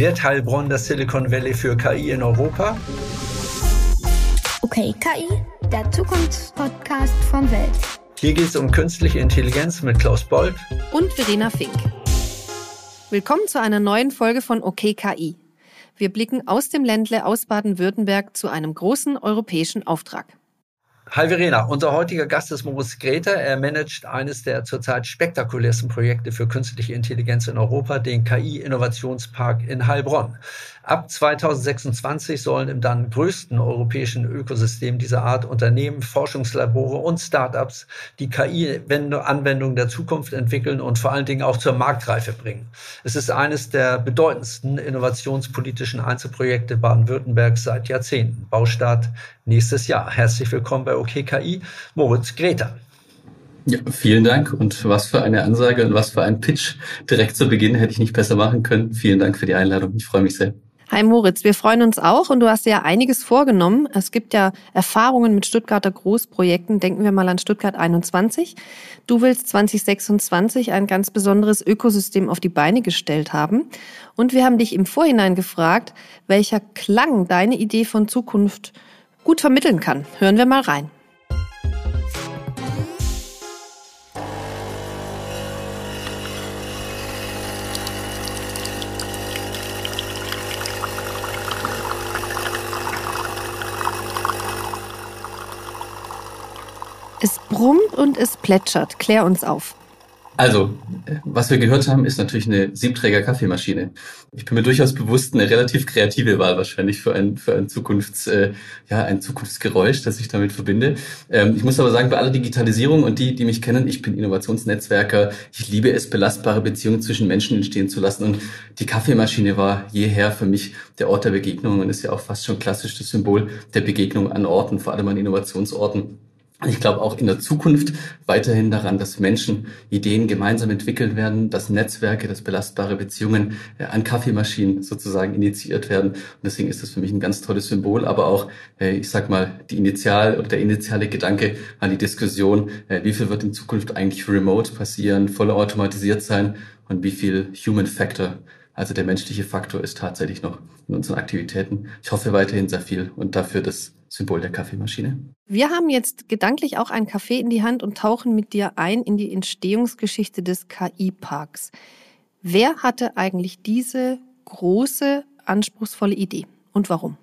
Wird Heilbronn das Silicon Valley für KI in Europa? Okay, KI, der Zukunftspodcast von Welt. Hier geht es um künstliche Intelligenz mit Klaus Bold und Verena Fink. Willkommen zu einer neuen Folge von OK KI. Wir blicken aus dem Ländle aus Baden-Württemberg zu einem großen europäischen Auftrag. Hi Verena, unser heutiger Gast ist Moritz Greta. Er managt eines der zurzeit spektakulärsten Projekte für künstliche Intelligenz in Europa, den KI-Innovationspark in Heilbronn. Ab 2026 sollen im dann größten europäischen Ökosystem dieser Art Unternehmen, Forschungslabore und Startups die KI-Anwendungen der Zukunft entwickeln und vor allen Dingen auch zur Marktreife bringen. Es ist eines der bedeutendsten innovationspolitischen Einzelprojekte Baden-Württembergs seit Jahrzehnten. Baustart nächstes Jahr. Herzlich willkommen bei OKKI, Moritz Greta. Ja, vielen Dank und was für eine Ansage und was für ein Pitch direkt zu Beginn hätte ich nicht besser machen können. Vielen Dank für die Einladung. Ich freue mich sehr. Hi Moritz, wir freuen uns auch und du hast ja einiges vorgenommen. Es gibt ja Erfahrungen mit Stuttgarter Großprojekten. Denken wir mal an Stuttgart 21. Du willst 2026 ein ganz besonderes Ökosystem auf die Beine gestellt haben. Und wir haben dich im Vorhinein gefragt, welcher Klang deine Idee von Zukunft gut vermitteln kann. Hören wir mal rein. Und es plätschert. Klär uns auf. Also, was wir gehört haben, ist natürlich eine Siebträger-Kaffeemaschine. Ich bin mir durchaus bewusst, eine relativ kreative Wahl wahrscheinlich für ein, für ein Zukunfts, äh, ja, ein Zukunftsgeräusch, das ich damit verbinde. Ähm, ich muss aber sagen, bei aller Digitalisierung und die, die mich kennen, ich bin Innovationsnetzwerker. Ich liebe es, belastbare Beziehungen zwischen Menschen entstehen zu lassen. Und die Kaffeemaschine war jeher für mich der Ort der Begegnung und ist ja auch fast schon klassisch das Symbol der Begegnung an Orten, vor allem an Innovationsorten. Ich glaube auch in der Zukunft weiterhin daran, dass Menschen Ideen gemeinsam entwickelt werden, dass Netzwerke, dass belastbare Beziehungen äh, an Kaffeemaschinen sozusagen initiiert werden. Und deswegen ist das für mich ein ganz tolles Symbol, aber auch, äh, ich sag mal, die Initial oder der initiale Gedanke an die Diskussion, äh, wie viel wird in Zukunft eigentlich remote passieren, voll automatisiert sein und wie viel Human Factor also der menschliche Faktor ist tatsächlich noch in unseren Aktivitäten. Ich hoffe weiterhin sehr viel und dafür das Symbol der Kaffeemaschine. Wir haben jetzt gedanklich auch einen Kaffee in die Hand und tauchen mit dir ein in die Entstehungsgeschichte des KI-Parks. Wer hatte eigentlich diese große, anspruchsvolle Idee und warum?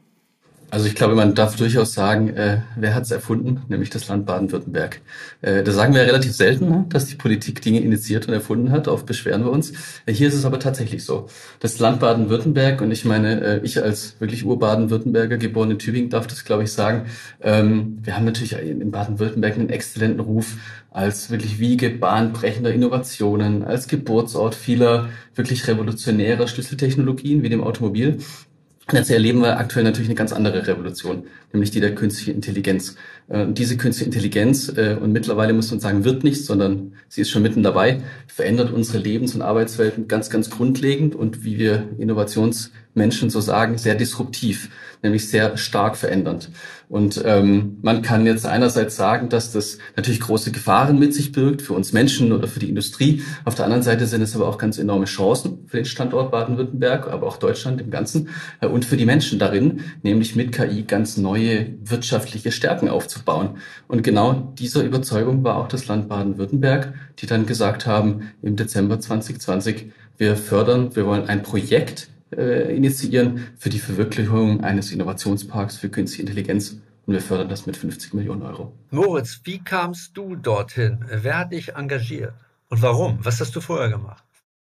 Also ich glaube, man darf durchaus sagen, äh, wer hat es erfunden, nämlich das Land Baden-Württemberg. Äh, das sagen wir ja relativ selten, ne, dass die Politik Dinge initiiert und erfunden hat. Oft beschweren wir uns. Äh, hier ist es aber tatsächlich so. Das Land Baden-Württemberg, und ich meine, äh, ich als wirklich Ur-Baden-Württemberger, geboren in Tübingen, darf das, glaube ich, sagen. Ähm, wir haben natürlich in Baden-Württemberg einen exzellenten Ruf als wirklich Wiege bahnbrechender Innovationen, als Geburtsort vieler wirklich revolutionärer Schlüsseltechnologien wie dem Automobil. Jetzt erleben wir aktuell natürlich eine ganz andere Revolution, nämlich die der künstlichen Intelligenz. Äh, und diese künstliche Intelligenz, äh, und mittlerweile muss man sagen, wird nicht, sondern sie ist schon mitten dabei, verändert unsere Lebens- und Arbeitswelten ganz, ganz grundlegend und wie wir Innovationsmenschen so sagen, sehr disruptiv, nämlich sehr stark verändernd. Und ähm, man kann jetzt einerseits sagen, dass das natürlich große Gefahren mit sich birgt für uns Menschen oder für die Industrie. Auf der anderen Seite sind es aber auch ganz enorme Chancen für den Standort Baden-Württemberg, aber auch Deutschland im Ganzen äh, und für die Menschen darin, nämlich mit KI ganz neue wirtschaftliche Stärken aufzubauen. Und genau dieser Überzeugung war auch das Land Baden-Württemberg, die dann gesagt haben im Dezember 2020, wir fördern, wir wollen ein Projekt äh, initiieren für die Verwirklichung eines Innovationsparks für künstliche Intelligenz und wir fördern das mit 50 Millionen Euro. Moritz, wie kamst du dorthin? Wer hat dich engagiert und warum? Was hast du vorher gemacht?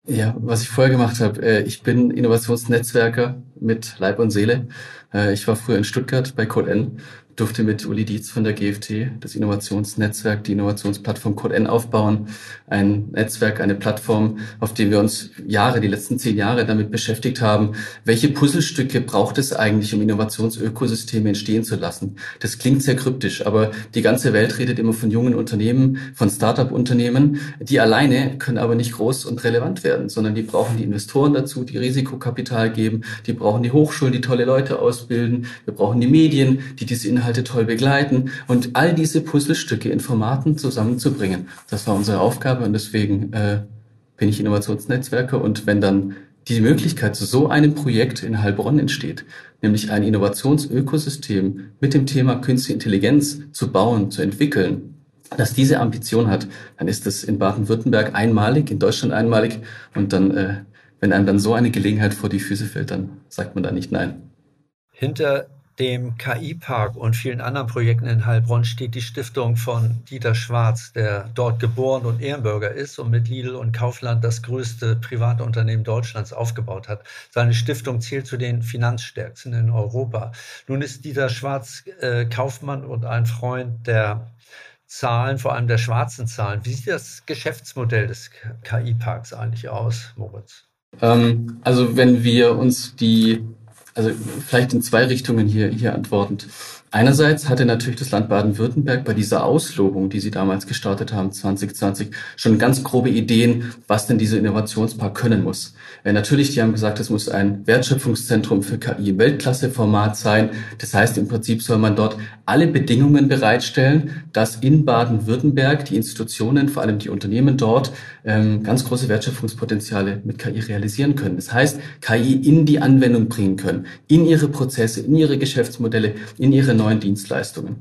Ja, was ich vorher gemacht habe, äh, ich bin Innovationsnetzwerker mit Leib und Seele. Äh, ich war früher in Stuttgart bei CodeN durfte mit Uli Dietz von der GFT das Innovationsnetzwerk, die Innovationsplattform CodeN aufbauen. Ein Netzwerk, eine Plattform, auf dem wir uns Jahre, die letzten zehn Jahre damit beschäftigt haben. Welche Puzzlestücke braucht es eigentlich, um Innovationsökosysteme entstehen zu lassen? Das klingt sehr kryptisch, aber die ganze Welt redet immer von jungen Unternehmen, von Start-up-Unternehmen. Die alleine können aber nicht groß und relevant werden, sondern die brauchen die Investoren dazu, die Risikokapital geben. Die brauchen die Hochschulen, die tolle Leute ausbilden. Wir brauchen die Medien, die diese Inhalte toll begleiten und all diese Puzzlestücke in Formaten zusammenzubringen. Das war unsere Aufgabe und deswegen äh, bin ich Innovationsnetzwerker und wenn dann die Möglichkeit zu so einem Projekt in Heilbronn entsteht, nämlich ein Innovationsökosystem mit dem Thema Künstliche Intelligenz zu bauen, zu entwickeln, dass diese Ambition hat, dann ist das in Baden-Württemberg einmalig, in Deutschland einmalig. Und dann, äh, wenn einem dann so eine Gelegenheit vor die Füße fällt, dann sagt man da nicht nein. Hinter dem KI-Park und vielen anderen Projekten in Heilbronn steht die Stiftung von Dieter Schwarz, der dort geboren und Ehrenbürger ist und mit Lidl und Kaufland das größte private Unternehmen Deutschlands aufgebaut hat. Seine Stiftung zählt zu den finanzstärksten in Europa. Nun ist Dieter Schwarz äh, Kaufmann und ein Freund der Zahlen, vor allem der schwarzen Zahlen. Wie sieht das Geschäftsmodell des KI-Parks eigentlich aus, Moritz? Ähm, also wenn wir uns die, also vielleicht in zwei Richtungen hier, hier antwortend. Einerseits hatte natürlich das Land Baden-Württemberg bei dieser Auslobung, die sie damals gestartet haben, 2020, schon ganz grobe Ideen, was denn dieser Innovationspark können muss. Äh, natürlich, die haben gesagt, es muss ein Wertschöpfungszentrum für KI im Weltklasse-Format sein. Das heißt, im Prinzip soll man dort alle Bedingungen bereitstellen, dass in Baden-Württemberg die Institutionen, vor allem die Unternehmen dort, ähm, ganz große Wertschöpfungspotenziale mit KI realisieren können. Das heißt, KI in die Anwendung bringen können, in ihre Prozesse, in ihre Geschäftsmodelle, in ihre neuen Dienstleistungen.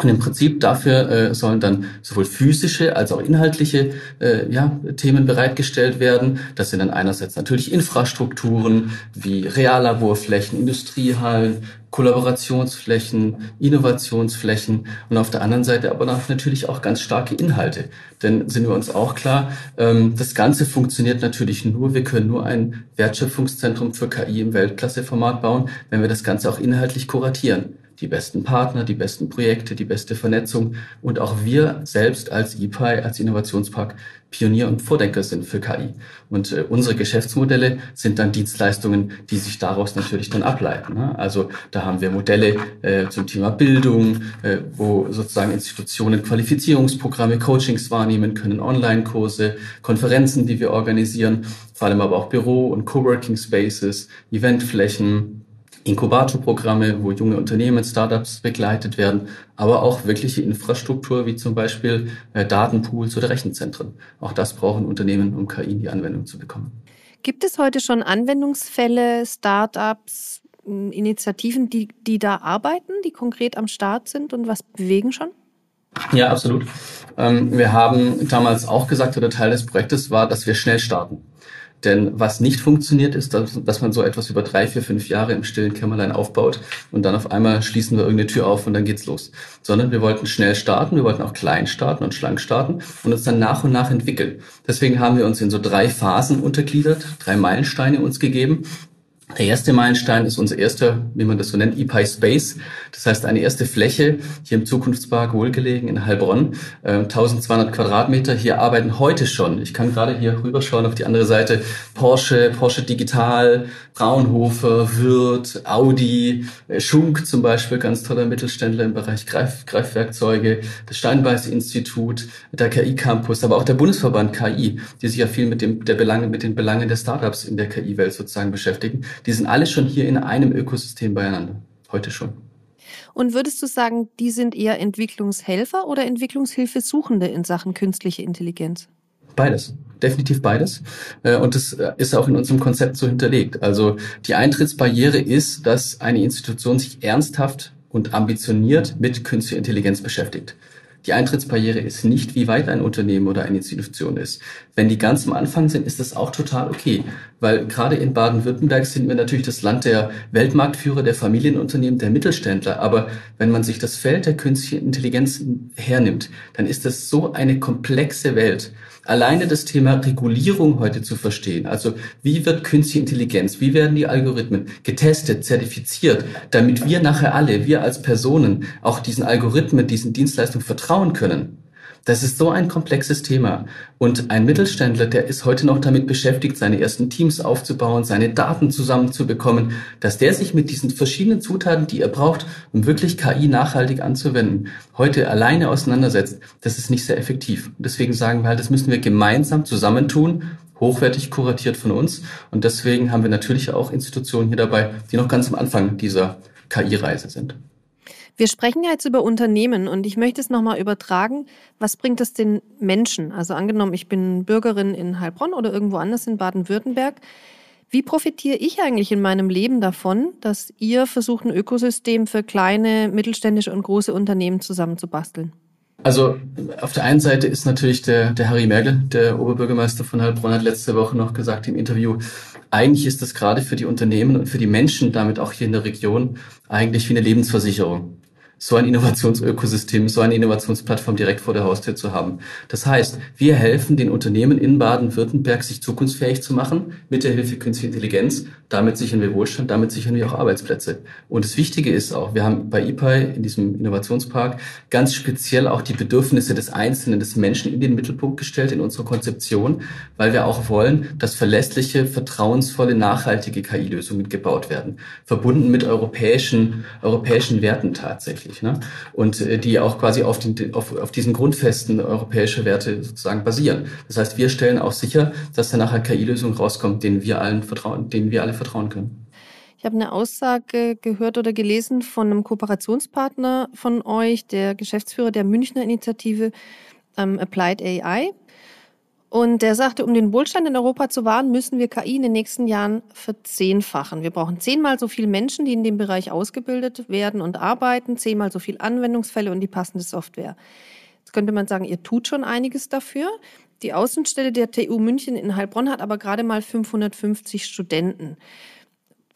Und im Prinzip dafür äh, sollen dann sowohl physische als auch inhaltliche äh, ja, Themen bereitgestellt werden. Das sind dann einerseits natürlich Infrastrukturen wie Reallaborflächen, Industriehallen, Kollaborationsflächen, Innovationsflächen und auf der anderen Seite aber natürlich auch ganz starke Inhalte. Denn sind wir uns auch klar, ähm, das Ganze funktioniert natürlich nur, wir können nur ein Wertschöpfungszentrum für KI im Weltklasseformat bauen, wenn wir das Ganze auch inhaltlich kuratieren die besten Partner, die besten Projekte, die beste Vernetzung und auch wir selbst als EPI, als Innovationspark Pionier und Vordenker sind für KI. Und äh, unsere Geschäftsmodelle sind dann Dienstleistungen, die sich daraus natürlich dann ableiten. Ne? Also da haben wir Modelle äh, zum Thema Bildung, äh, wo sozusagen Institutionen Qualifizierungsprogramme, Coachings wahrnehmen können, Online-Kurse, Konferenzen, die wir organisieren, vor allem aber auch Büro- und Coworking Spaces, Eventflächen, Inkubatorprogramme, wo junge Unternehmen, Startups begleitet werden, aber auch wirkliche Infrastruktur wie zum Beispiel äh, Datenpools oder Rechenzentren. Auch das brauchen Unternehmen, um KI in die Anwendung zu bekommen. Gibt es heute schon Anwendungsfälle, Startups, Initiativen, die, die da arbeiten, die konkret am Start sind und was bewegen schon? Ja, absolut. Ähm, wir haben damals auch gesagt, oder Teil des Projektes war, dass wir schnell starten. Denn was nicht funktioniert, ist, dass, dass man so etwas über drei, vier, fünf Jahre im stillen Kämmerlein aufbaut und dann auf einmal schließen wir irgendeine Tür auf und dann geht's los. Sondern wir wollten schnell starten, wir wollten auch klein starten und schlank starten und uns dann nach und nach entwickeln. Deswegen haben wir uns in so drei Phasen untergliedert, drei Meilensteine uns gegeben. Der erste Meilenstein ist unser erster, wie man das so nennt, EPI Space. Das heißt, eine erste Fläche hier im Zukunftspark wohlgelegen in Heilbronn, äh, 1200 Quadratmeter. Hier arbeiten heute schon, ich kann gerade hier rüberschauen auf die andere Seite, Porsche, Porsche Digital, Fraunhofer, Wirth, Audi, äh, Schunk zum Beispiel, ganz toller Mittelständler im Bereich Greif, Greifwerkzeuge, das Steinbeiß Institut, der KI Campus, aber auch der Bundesverband KI, die sich ja viel mit dem, der Belange, mit den Belangen der Startups in der KI-Welt sozusagen beschäftigen. Die sind alle schon hier in einem Ökosystem beieinander. Heute schon. Und würdest du sagen, die sind eher Entwicklungshelfer oder Entwicklungshilfesuchende in Sachen künstliche Intelligenz? Beides definitiv beides. Äh, und das äh, ist auch in unserem Konzept so hinterlegt. Also die Eintrittsbarriere ist, dass eine Institution sich ernsthaft und ambitioniert mit künstlicher Intelligenz beschäftigt. Die Eintrittsbarriere ist nicht, wie weit ein Unternehmen oder eine Institution ist. Wenn die ganz am Anfang sind, ist das auch total okay. Weil gerade in Baden-Württemberg sind wir natürlich das Land der Weltmarktführer, der Familienunternehmen, der Mittelständler. Aber wenn man sich das Feld der künstlichen Intelligenz hernimmt, dann ist das so eine komplexe Welt alleine das Thema Regulierung heute zu verstehen. Also wie wird künstliche Intelligenz, wie werden die Algorithmen getestet, zertifiziert, damit wir nachher alle, wir als Personen, auch diesen Algorithmen, diesen Dienstleistungen vertrauen können. Das ist so ein komplexes Thema. Und ein Mittelständler, der ist heute noch damit beschäftigt, seine ersten Teams aufzubauen, seine Daten zusammenzubekommen, dass der sich mit diesen verschiedenen Zutaten, die er braucht, um wirklich KI nachhaltig anzuwenden, heute alleine auseinandersetzt, das ist nicht sehr effektiv. Deswegen sagen wir halt, das müssen wir gemeinsam zusammentun, hochwertig kuratiert von uns. Und deswegen haben wir natürlich auch Institutionen hier dabei, die noch ganz am Anfang dieser KI-Reise sind. Wir sprechen ja jetzt über Unternehmen und ich möchte es nochmal übertragen. Was bringt es den Menschen? Also angenommen, ich bin Bürgerin in Heilbronn oder irgendwo anders in Baden-Württemberg. Wie profitiere ich eigentlich in meinem Leben davon, dass ihr versucht, ein Ökosystem für kleine, mittelständische und große Unternehmen zusammenzubasteln? Also auf der einen Seite ist natürlich der, der Harry Merkel, der Oberbürgermeister von Heilbronn, hat letzte Woche noch gesagt im Interview, eigentlich ist das gerade für die Unternehmen und für die Menschen damit auch hier in der Region eigentlich wie eine Lebensversicherung so ein Innovationsökosystem, so eine Innovationsplattform direkt vor der Haustür zu haben. Das heißt, wir helfen den Unternehmen in Baden-Württemberg, sich zukunftsfähig zu machen mit der Hilfe künstlicher Intelligenz. Damit sichern wir Wohlstand, damit sichern wir auch Arbeitsplätze. Und das Wichtige ist auch, wir haben bei IPI in diesem Innovationspark ganz speziell auch die Bedürfnisse des Einzelnen, des Menschen in den Mittelpunkt gestellt in unserer Konzeption, weil wir auch wollen, dass verlässliche, vertrauensvolle, nachhaltige KI-Lösungen gebaut werden, verbunden mit europäischen, europäischen Werten tatsächlich tatsächlich. Ne? Und äh, die auch quasi auf, den, auf, auf diesen Grundfesten europäischer Werte sozusagen basieren. Das heißt, wir stellen auch sicher, dass da nachher KI-Lösung rauskommt, denen wir allen vertrauen, denen wir alle vertrauen können. Ich habe eine Aussage gehört oder gelesen von einem Kooperationspartner von euch, der Geschäftsführer der Münchner Initiative ähm, Applied AI. Und der sagte, um den Wohlstand in Europa zu wahren, müssen wir KI in den nächsten Jahren verzehnfachen. Wir brauchen zehnmal so viele Menschen, die in dem Bereich ausgebildet werden und arbeiten, zehnmal so viele Anwendungsfälle und die passende Software. Jetzt könnte man sagen, ihr tut schon einiges dafür. Die Außenstelle der TU München in Heilbronn hat aber gerade mal 550 Studenten.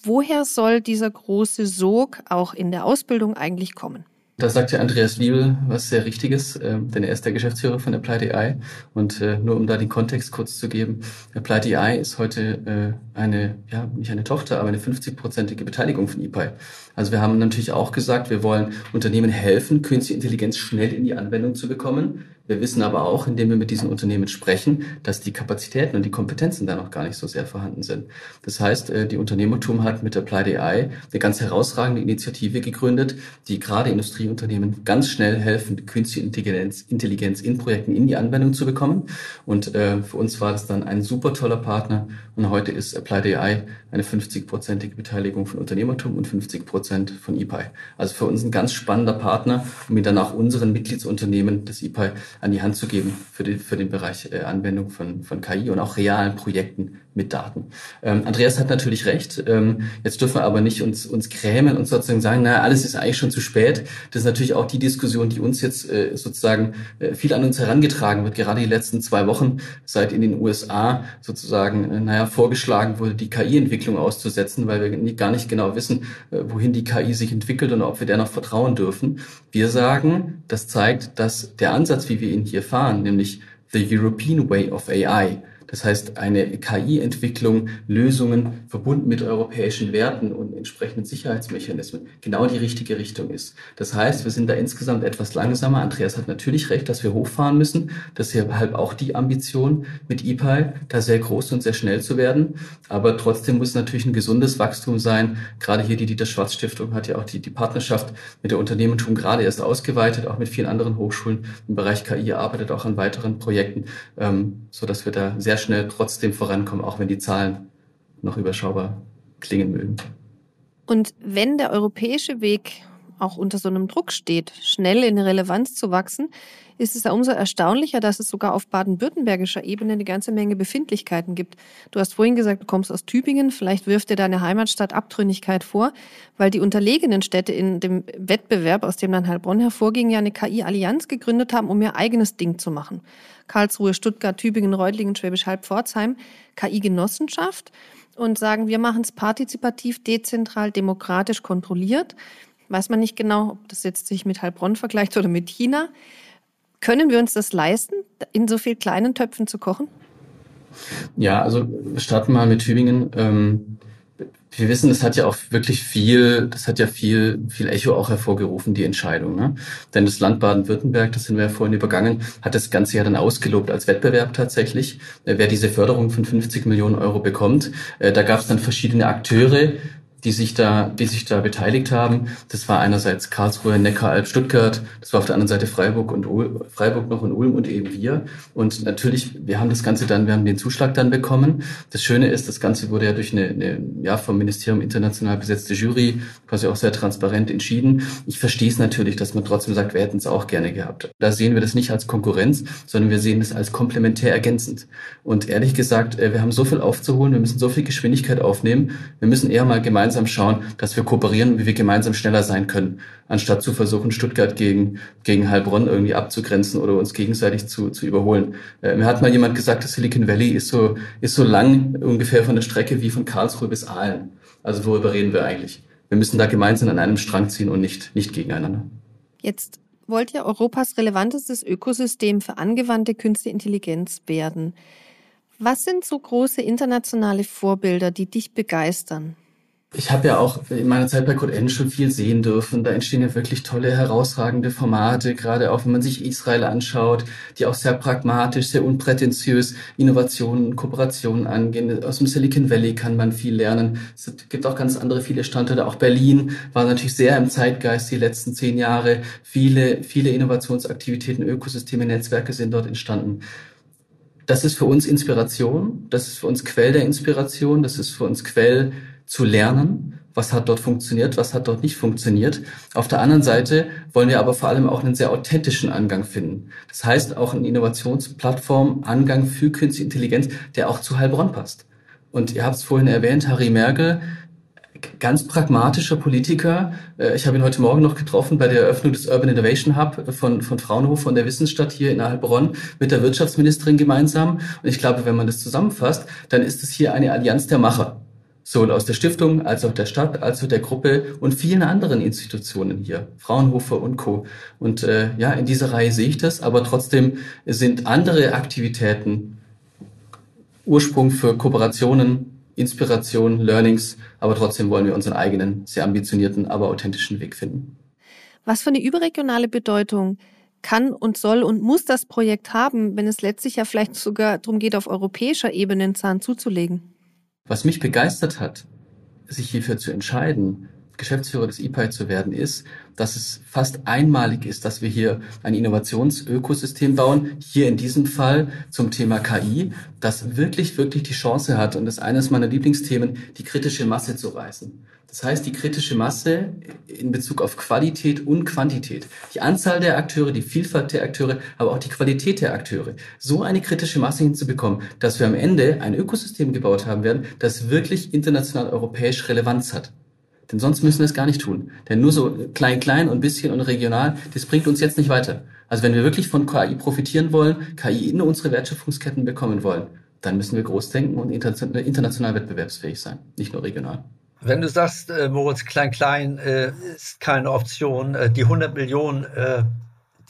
Woher soll dieser große Sog auch in der Ausbildung eigentlich kommen? Da sagt ja Andreas Wiebel was sehr Richtiges, äh, denn er ist der Geschäftsführer von Applied AI. Und äh, nur um da den Kontext kurz zu geben, Applied AI ist heute äh, eine, ja, nicht eine Tochter, aber eine 50-prozentige Beteiligung von EPI. Also wir haben natürlich auch gesagt, wir wollen Unternehmen helfen, künstliche Intelligenz schnell in die Anwendung zu bekommen. Wir wissen aber auch, indem wir mit diesen Unternehmen sprechen, dass die Kapazitäten und die Kompetenzen da noch gar nicht so sehr vorhanden sind. Das heißt, äh, die Unternehmertum hat mit Applied AI eine ganz herausragende Initiative gegründet, die gerade Industrieunternehmen ganz schnell helfen, künstliche Intelligenz, Intelligenz in Projekten in die Anwendung zu bekommen. Und äh, für uns war das dann ein super toller Partner. Und heute ist Applied AI eine 50-prozentige Beteiligung von Unternehmertum und 50 Prozent von EPI. Also für uns ein ganz spannender Partner, um ihn dann auch unseren Mitgliedsunternehmen des EPI an die Hand zu geben für den, für den Bereich äh, Anwendung von, von KI und auch realen Projekten mit Daten. Ähm, Andreas hat natürlich recht. Ähm, jetzt dürfen wir aber nicht uns, uns grämen und sozusagen sagen, naja, alles ist eigentlich schon zu spät. Das ist natürlich auch die Diskussion, die uns jetzt äh, sozusagen äh, viel an uns herangetragen wird, gerade die letzten zwei Wochen, seit in den USA sozusagen, äh, naja, vorgeschlagen wurde, die KI-Entwicklung auszusetzen, weil wir nie, gar nicht genau wissen, äh, wohin die KI sich entwickelt und ob wir der noch vertrauen dürfen. Wir sagen, das zeigt, dass der Ansatz, wie wir ihn hier fahren, nämlich the European Way of AI, das heißt, eine KI-Entwicklung, Lösungen verbunden mit europäischen Werten und entsprechenden Sicherheitsmechanismen genau die richtige Richtung ist. Das heißt, wir sind da insgesamt etwas langsamer. Andreas hat natürlich recht, dass wir hochfahren müssen. Das ist halt auch die Ambition mit EPI, da sehr groß und sehr schnell zu werden. Aber trotzdem muss natürlich ein gesundes Wachstum sein. Gerade hier die Dieter Schwarz Stiftung hat ja auch die, die Partnerschaft mit der Unternehmertum gerade erst ausgeweitet, auch mit vielen anderen Hochschulen im Bereich KI arbeitet auch an weiteren Projekten, ähm, so wir da sehr schnell trotzdem vorankommen, auch wenn die Zahlen noch überschaubar klingen mögen. Und wenn der europäische Weg auch unter so einem Druck steht, schnell in Relevanz zu wachsen, ist es ja umso erstaunlicher, dass es sogar auf baden-württembergischer Ebene eine ganze Menge Befindlichkeiten gibt. Du hast vorhin gesagt, du kommst aus Tübingen, vielleicht wirft dir deine Heimatstadt Abtrünnigkeit vor, weil die unterlegenen Städte in dem Wettbewerb, aus dem dann Heilbronn hervorging, ja eine KI-Allianz gegründet haben, um ihr eigenes Ding zu machen. Karlsruhe, Stuttgart, Tübingen, Reutlingen, Schwäbisch Hall, Pforzheim, KI-Genossenschaft und sagen, wir machen es partizipativ, dezentral, demokratisch kontrolliert. Weiß man nicht genau, ob das jetzt sich mit Heilbronn vergleicht oder mit China. Können wir uns das leisten, in so viel kleinen Töpfen zu kochen? Ja, also starten wir mal mit Tübingen. Ähm, wir wissen, das hat ja auch wirklich viel, das hat ja viel, viel Echo auch hervorgerufen, die Entscheidung. Ne? Denn das Land Baden-Württemberg, das sind wir ja vorhin übergangen, hat das Ganze ja dann ausgelobt als Wettbewerb tatsächlich, äh, wer diese Förderung von 50 Millionen Euro bekommt. Äh, da gab es dann verschiedene Akteure, die sich da, die sich da beteiligt haben. Das war einerseits Karlsruhe, Neckaralb, Stuttgart. Das war auf der anderen Seite Freiburg und Ulm, Freiburg noch und Ulm und eben wir. Und natürlich, wir haben das Ganze dann, wir haben den Zuschlag dann bekommen. Das Schöne ist, das Ganze wurde ja durch eine, eine ja, vom Ministerium international besetzte Jury quasi auch sehr transparent entschieden. Ich verstehe es natürlich, dass man trotzdem sagt, wir hätten es auch gerne gehabt. Da sehen wir das nicht als Konkurrenz, sondern wir sehen es als komplementär ergänzend. Und ehrlich gesagt, äh, wir haben so viel aufzuholen, wir müssen so viel Geschwindigkeit aufnehmen. Wir müssen eher mal gemeinsam schauen, dass wir kooperieren, wie wir gemeinsam schneller sein können, anstatt zu versuchen, Stuttgart gegen, gegen Heilbronn irgendwie abzugrenzen oder uns gegenseitig zu, zu überholen. Äh, mir hat mal jemand gesagt, das Silicon Valley ist so, ist so lang ungefähr von der Strecke wie von Karlsruhe bis Aalen. Also worüber reden wir eigentlich? Wir müssen da gemeinsam an einem Strang ziehen und nicht, nicht gegeneinander. Jetzt wollt ihr Europas relevantestes Ökosystem für angewandte künstliche Intelligenz werden. Was sind so große internationale Vorbilder, die dich begeistern? Ich habe ja auch in meiner Zeit bei Code N schon viel sehen dürfen. Da entstehen ja wirklich tolle, herausragende Formate, gerade auch wenn man sich Israel anschaut, die auch sehr pragmatisch, sehr unprätentiös Innovationen, Kooperationen angehen. Aus dem Silicon Valley kann man viel lernen. Es gibt auch ganz andere viele Standorte. Auch Berlin war natürlich sehr im Zeitgeist die letzten zehn Jahre. Viele, viele Innovationsaktivitäten, Ökosysteme, Netzwerke sind dort entstanden das ist für uns Inspiration, das ist für uns Quell der Inspiration, das ist für uns Quell zu lernen, was hat dort funktioniert, was hat dort nicht funktioniert. Auf der anderen Seite wollen wir aber vor allem auch einen sehr authentischen Angang finden. Das heißt auch einen Innovationsplattform, Angang für künstliche Intelligenz, der auch zu Heilbronn passt. Und ihr habt es vorhin erwähnt, Harry Merkel, ganz pragmatischer Politiker. Äh, ich habe ihn heute Morgen noch getroffen bei der Eröffnung des Urban Innovation Hub von, von Fraunhofer und der Wissensstadt hier in Heilbronn mit der Wirtschaftsministerin gemeinsam. Und ich glaube, wenn man das zusammenfasst, dann ist es hier eine Allianz der Macher. Sowohl aus der Stiftung als auch der Stadt, als auch der Gruppe und vielen anderen Institutionen hier, Fraunhofer und Co. Und äh, ja, in dieser Reihe sehe ich das, aber trotzdem sind andere Aktivitäten Ursprung für Kooperationen Inspiration, Learnings, aber trotzdem wollen wir unseren eigenen, sehr ambitionierten, aber authentischen Weg finden. Was für eine überregionale Bedeutung kann und soll und muss das Projekt haben, wenn es letztlich ja vielleicht sogar darum geht, auf europäischer Ebene einen Zahn zuzulegen? Was mich begeistert hat, sich hierfür zu entscheiden, Geschäftsführer des IPAI zu werden, ist, dass es fast einmalig ist, dass wir hier ein Innovationsökosystem bauen, hier in diesem Fall zum Thema KI, das wirklich, wirklich die Chance hat, und ist eines meiner Lieblingsthemen, die kritische Masse zu reißen. Das heißt, die kritische Masse in Bezug auf Qualität und Quantität. Die Anzahl der Akteure, die Vielfalt der Akteure, aber auch die Qualität der Akteure. So eine kritische Masse hinzubekommen, dass wir am Ende ein Ökosystem gebaut haben werden, das wirklich international europäisch Relevanz hat. Denn sonst müssen wir es gar nicht tun. Denn nur so klein, klein und bisschen und regional, das bringt uns jetzt nicht weiter. Also wenn wir wirklich von KI profitieren wollen, KI in unsere Wertschöpfungsketten bekommen wollen, dann müssen wir groß denken und international wettbewerbsfähig sein, nicht nur regional. Wenn du sagst, äh, Moritz, klein, klein äh, ist keine Option, äh, die 100 Millionen äh,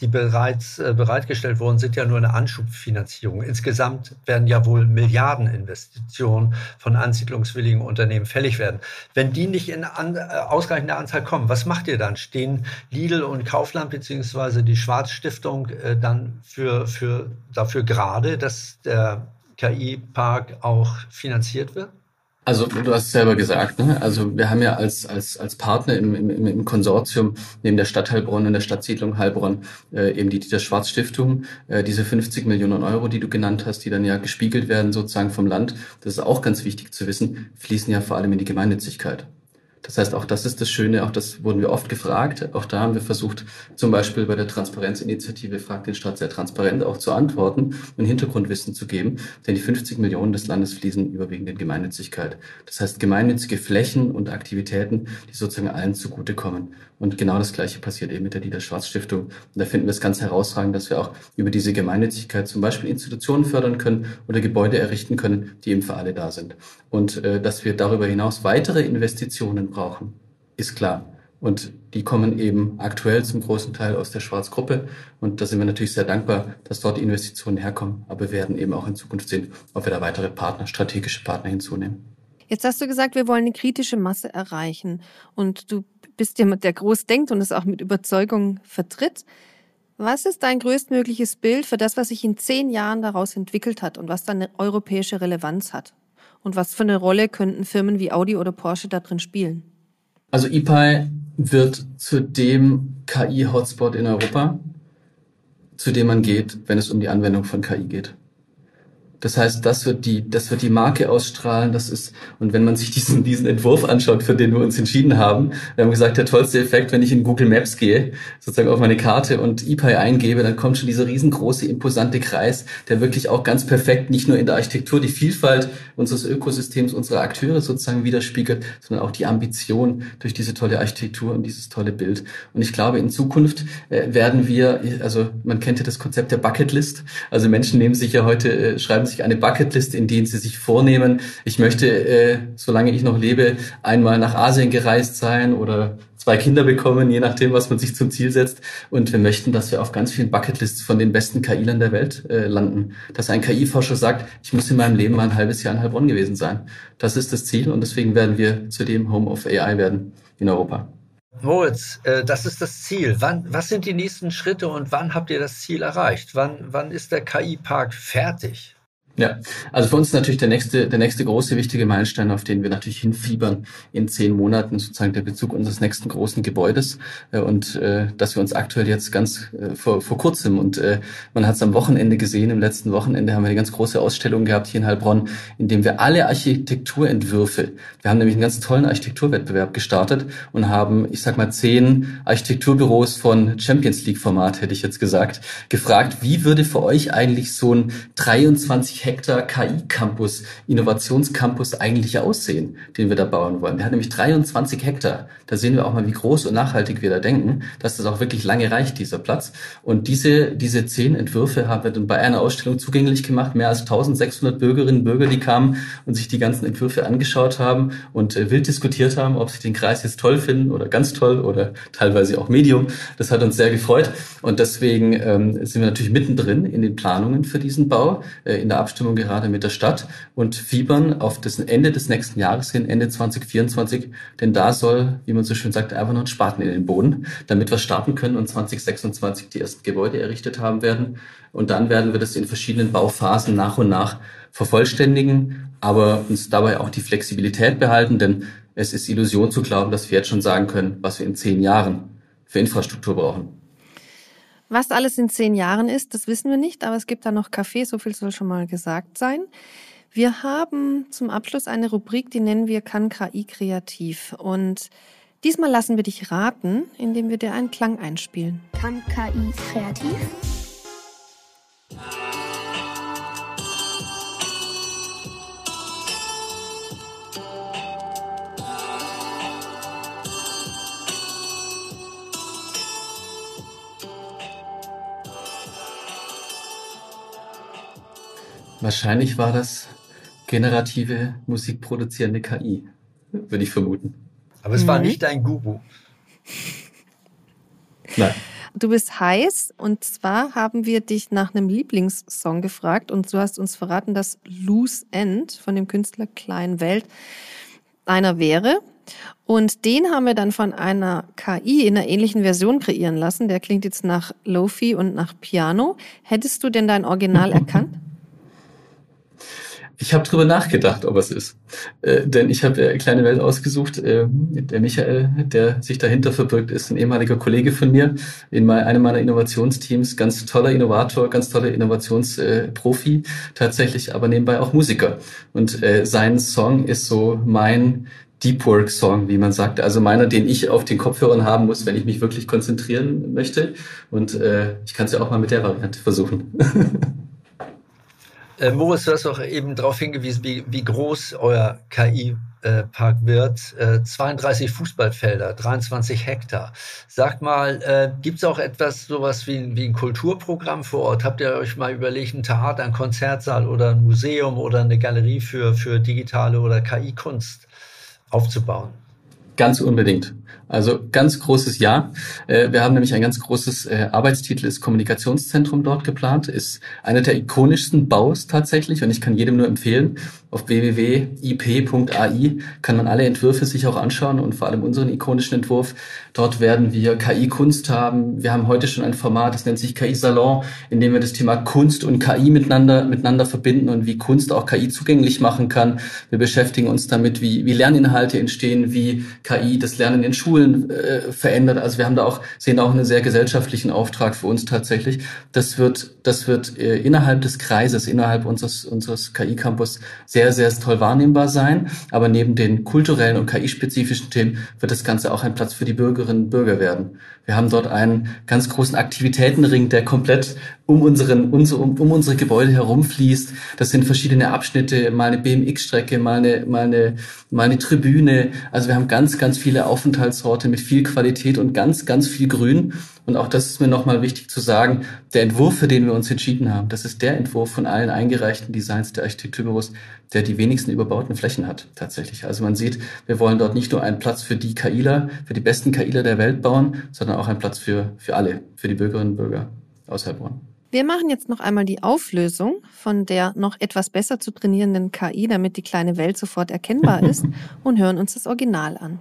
die bereits äh, bereitgestellt wurden, sind ja nur eine Anschubfinanzierung. Insgesamt werden ja wohl Milliardeninvestitionen von ansiedlungswilligen Unternehmen fällig werden. Wenn die nicht in an, äh, ausreichender Anzahl kommen, was macht ihr dann? Stehen Lidl und Kaufland beziehungsweise die Schwarzstiftung dann für, für, dafür gerade, dass der KI-Park auch finanziert wird? Also du hast selber gesagt, ne? also wir haben ja als, als, als Partner im, im, im Konsortium neben der Stadt Heilbronn und der Stadtsiedlung Heilbronn äh, eben die Dieter Schwarz Stiftung, äh, diese 50 Millionen Euro, die du genannt hast, die dann ja gespiegelt werden sozusagen vom Land, das ist auch ganz wichtig zu wissen, fließen ja vor allem in die Gemeinnützigkeit. Das heißt, auch das ist das Schöne, auch das wurden wir oft gefragt. Auch da haben wir versucht, zum Beispiel bei der Transparenzinitiative Fragt den Staat sehr transparent auch zu antworten und Hintergrundwissen zu geben. Denn die 50 Millionen des Landes fließen überwiegend in Gemeinnützigkeit. Das heißt, gemeinnützige Flächen und Aktivitäten, die sozusagen allen zugutekommen. Und genau das Gleiche passiert eben mit der Dieter Schwarz Stiftung. Und da finden wir es ganz herausragend, dass wir auch über diese Gemeinnützigkeit zum Beispiel Institutionen fördern können oder Gebäude errichten können, die eben für alle da sind. Und äh, dass wir darüber hinaus weitere Investitionen brauchen, ist klar. Und die kommen eben aktuell zum großen Teil aus der Schwarzgruppe. Und da sind wir natürlich sehr dankbar, dass dort die Investitionen herkommen. Aber wir werden eben auch in Zukunft sehen, ob wir da weitere Partner, strategische Partner hinzunehmen. Jetzt hast du gesagt, wir wollen eine kritische Masse erreichen. Und du bist jemand, der groß denkt und es auch mit Überzeugung vertritt. Was ist dein größtmögliches Bild für das, was sich in zehn Jahren daraus entwickelt hat und was dann eine europäische Relevanz hat? Und was für eine Rolle könnten Firmen wie Audi oder Porsche da drin spielen? Also EPI wird zu dem KI-Hotspot in Europa, zu dem man geht, wenn es um die Anwendung von KI geht. Das heißt, das wird die, das wird die Marke ausstrahlen. Das ist, und wenn man sich diesen, diesen Entwurf anschaut, für den wir uns entschieden haben, wir haben gesagt, der tollste Effekt, wenn ich in Google Maps gehe, sozusagen auf meine Karte und ePI eingebe, dann kommt schon dieser riesengroße, imposante Kreis, der wirklich auch ganz perfekt nicht nur in der Architektur die Vielfalt unseres Ökosystems, unserer Akteure sozusagen widerspiegelt, sondern auch die Ambition durch diese tolle Architektur und dieses tolle Bild. Und ich glaube, in Zukunft äh, werden wir, also man kennt ja das Konzept der Bucketlist. Also Menschen nehmen sich ja heute, äh, schreiben sich eine Bucketlist, in denen sie sich vornehmen, ich möchte, äh, solange ich noch lebe, einmal nach Asien gereist sein oder zwei Kinder bekommen, je nachdem, was man sich zum Ziel setzt. Und wir möchten, dass wir auf ganz vielen Bucketlists von den besten KI-Lern der Welt äh, landen. Dass ein KI-Forscher sagt, ich muss in meinem Leben mal ein halbes Jahr in Heilbronn gewesen sein. Das ist das Ziel und deswegen werden wir zu dem Home of AI werden in Europa. Moritz, äh, das ist das Ziel. Wann, was sind die nächsten Schritte und wann habt ihr das Ziel erreicht? Wann, wann ist der KI-Park fertig? Ja, also für uns natürlich der nächste, der nächste große wichtige Meilenstein, auf den wir natürlich hinfiebern in zehn Monaten, sozusagen der Bezug unseres nächsten großen Gebäudes. Äh, und äh, dass wir uns aktuell jetzt ganz äh, vor, vor kurzem und äh, man hat es am Wochenende gesehen, im letzten Wochenende haben wir eine ganz große Ausstellung gehabt hier in Heilbronn, in dem wir alle Architekturentwürfe, wir haben nämlich einen ganz tollen Architekturwettbewerb gestartet und haben, ich sag mal, zehn Architekturbüros von Champions League Format, hätte ich jetzt gesagt, gefragt, wie würde für euch eigentlich so ein 23 Hektar KI-Campus, Innovationscampus eigentlich aussehen, den wir da bauen wollen. Der hat nämlich 23 Hektar. Da sehen wir auch mal, wie groß und nachhaltig wir da denken, dass das auch wirklich lange reicht, dieser Platz. Und diese, diese zehn Entwürfe haben wir dann bei einer Ausstellung zugänglich gemacht. Mehr als 1600 Bürgerinnen und Bürger, die kamen und sich die ganzen Entwürfe angeschaut haben und äh, wild diskutiert haben, ob sie den Kreis jetzt toll finden oder ganz toll oder teilweise auch Medium. Das hat uns sehr gefreut. Und deswegen ähm, sind wir natürlich mittendrin in den Planungen für diesen Bau, äh, in der Abstimmung gerade mit der Stadt und fiebern auf das Ende des nächsten Jahres hin, Ende 2024, denn da soll, wie man so schön sagt, einfach noch ein Spaten in den Boden, damit wir starten können und 2026 die ersten Gebäude errichtet haben werden. Und dann werden wir das in verschiedenen Bauphasen nach und nach vervollständigen, aber uns dabei auch die Flexibilität behalten, denn es ist Illusion zu glauben, dass wir jetzt schon sagen können, was wir in zehn Jahren für Infrastruktur brauchen. Was alles in zehn Jahren ist, das wissen wir nicht, aber es gibt da noch Kaffee, so viel soll schon mal gesagt sein. Wir haben zum Abschluss eine Rubrik, die nennen wir Kann KI kreativ. Und diesmal lassen wir dich raten, indem wir dir einen Klang einspielen. Kann KI kreativ? Wahrscheinlich war das generative musikproduzierende KI, würde ich vermuten. Aber es mhm. war nicht dein Guru. Nein. Du bist heiß und zwar haben wir dich nach einem Lieblingssong gefragt und du hast uns verraten, dass Loose End von dem Künstler Klein Welt einer wäre. Und den haben wir dann von einer KI in einer ähnlichen Version kreieren lassen. Der klingt jetzt nach Lofi und nach Piano. Hättest du denn dein Original erkannt? Ich habe drüber nachgedacht, ob es ist. Äh, denn ich habe äh, kleine Welt ausgesucht. Äh, der Michael, der sich dahinter verbirgt, ist ein ehemaliger Kollege von mir in mein, einem meiner Innovationsteams. Ganz toller Innovator, ganz toller Innovationsprofi, tatsächlich aber nebenbei auch Musiker. Und äh, sein Song ist so mein Deep Work Song, wie man sagt. Also meiner, den ich auf den Kopfhörern haben muss, wenn ich mich wirklich konzentrieren möchte. Und äh, ich kann es ja auch mal mit der Variante versuchen. Äh, Moritz, du hast auch eben darauf hingewiesen, wie, wie groß euer KI-Park äh, wird. Äh, 32 Fußballfelder, 23 Hektar. Sag mal, äh, gibt es auch etwas sowas wie, wie ein Kulturprogramm vor Ort? Habt ihr euch mal überlegt, ein Theater, ein Konzertsaal oder ein Museum oder eine Galerie für, für digitale oder KI-Kunst aufzubauen? Ganz unbedingt. Also ganz großes Ja. Äh, wir haben nämlich ein ganz großes äh, Arbeitstitel ist Kommunikationszentrum dort geplant, ist einer der ikonischsten Baus tatsächlich und ich kann jedem nur empfehlen, auf www.ip.ai kann man alle Entwürfe sich auch anschauen und vor allem unseren ikonischen Entwurf. Dort werden wir KI-Kunst haben. Wir haben heute schon ein Format, das nennt sich KI-Salon, in dem wir das Thema Kunst und KI miteinander, miteinander verbinden und wie Kunst auch KI zugänglich machen kann. Wir beschäftigen uns damit, wie, wie Lerninhalte entstehen, wie KI das Lernen in Schulen äh, verändert. Also wir haben da auch, sehen auch einen sehr gesellschaftlichen Auftrag für uns tatsächlich. Das wird, das wird äh, innerhalb des Kreises, innerhalb unseres, unseres KI-Campus sehr sehr, toll wahrnehmbar sein. Aber neben den kulturellen und KI-spezifischen Themen wird das Ganze auch ein Platz für die Bürgerinnen und Bürger werden. Wir haben dort einen ganz großen Aktivitätenring, der komplett um, unseren, um, um unsere Gebäude herumfließt. Das sind verschiedene Abschnitte, mal eine BMX-Strecke, mal eine, mal, eine, mal eine Tribüne. Also wir haben ganz, ganz viele Aufenthaltsorte mit viel Qualität und ganz, ganz viel Grün. Und auch das ist mir nochmal wichtig zu sagen, der Entwurf, für den wir uns entschieden haben, das ist der Entwurf von allen eingereichten Designs der Architekturbüros, der die wenigsten überbauten Flächen hat, tatsächlich. Also man sieht, wir wollen dort nicht nur einen Platz für die KIler, für die besten KIler der Welt bauen, sondern auch einen Platz für, für alle, für die Bürgerinnen und Bürger aus Heilbronn. Wir machen jetzt noch einmal die Auflösung von der noch etwas besser zu trainierenden KI, damit die kleine Welt sofort erkennbar ist und hören uns das Original an.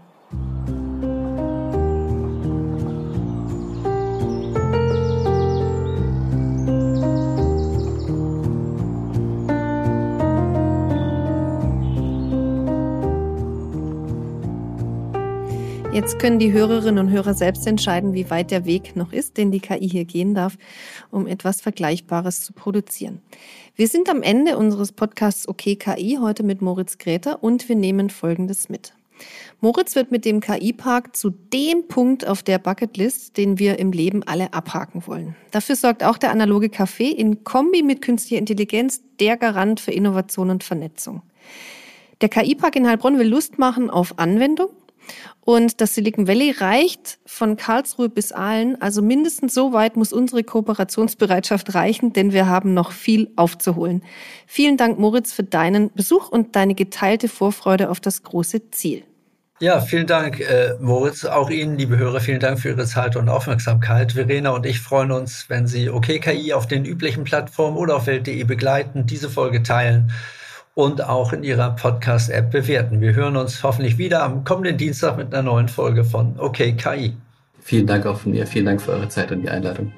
Jetzt können die Hörerinnen und Hörer selbst entscheiden, wie weit der Weg noch ist, den die KI hier gehen darf, um etwas Vergleichbares zu produzieren. Wir sind am Ende unseres Podcasts OK KI heute mit Moritz Gräter und wir nehmen Folgendes mit. Moritz wird mit dem KI-Park zu dem Punkt auf der Bucketlist, den wir im Leben alle abhaken wollen. Dafür sorgt auch der analoge Café in Kombi mit künstlicher Intelligenz der Garant für Innovation und Vernetzung. Der KI-Park in Heilbronn will Lust machen auf Anwendung und das Silicon Valley reicht von Karlsruhe bis Aalen. Also mindestens so weit muss unsere Kooperationsbereitschaft reichen, denn wir haben noch viel aufzuholen. Vielen Dank, Moritz, für deinen Besuch und deine geteilte Vorfreude auf das große Ziel. Ja, vielen Dank, äh, Moritz. Auch Ihnen, liebe Hörer, vielen Dank für Ihre Zeit und Aufmerksamkeit. Verena und ich freuen uns, wenn Sie OKKI auf den üblichen Plattformen oder auf Welt.de begleiten, diese Folge teilen und auch in Ihrer Podcast-App bewerten. Wir hören uns hoffentlich wieder am kommenden Dienstag mit einer neuen Folge von OK KI. Vielen Dank auch von mir. Vielen Dank für eure Zeit und die Einladung.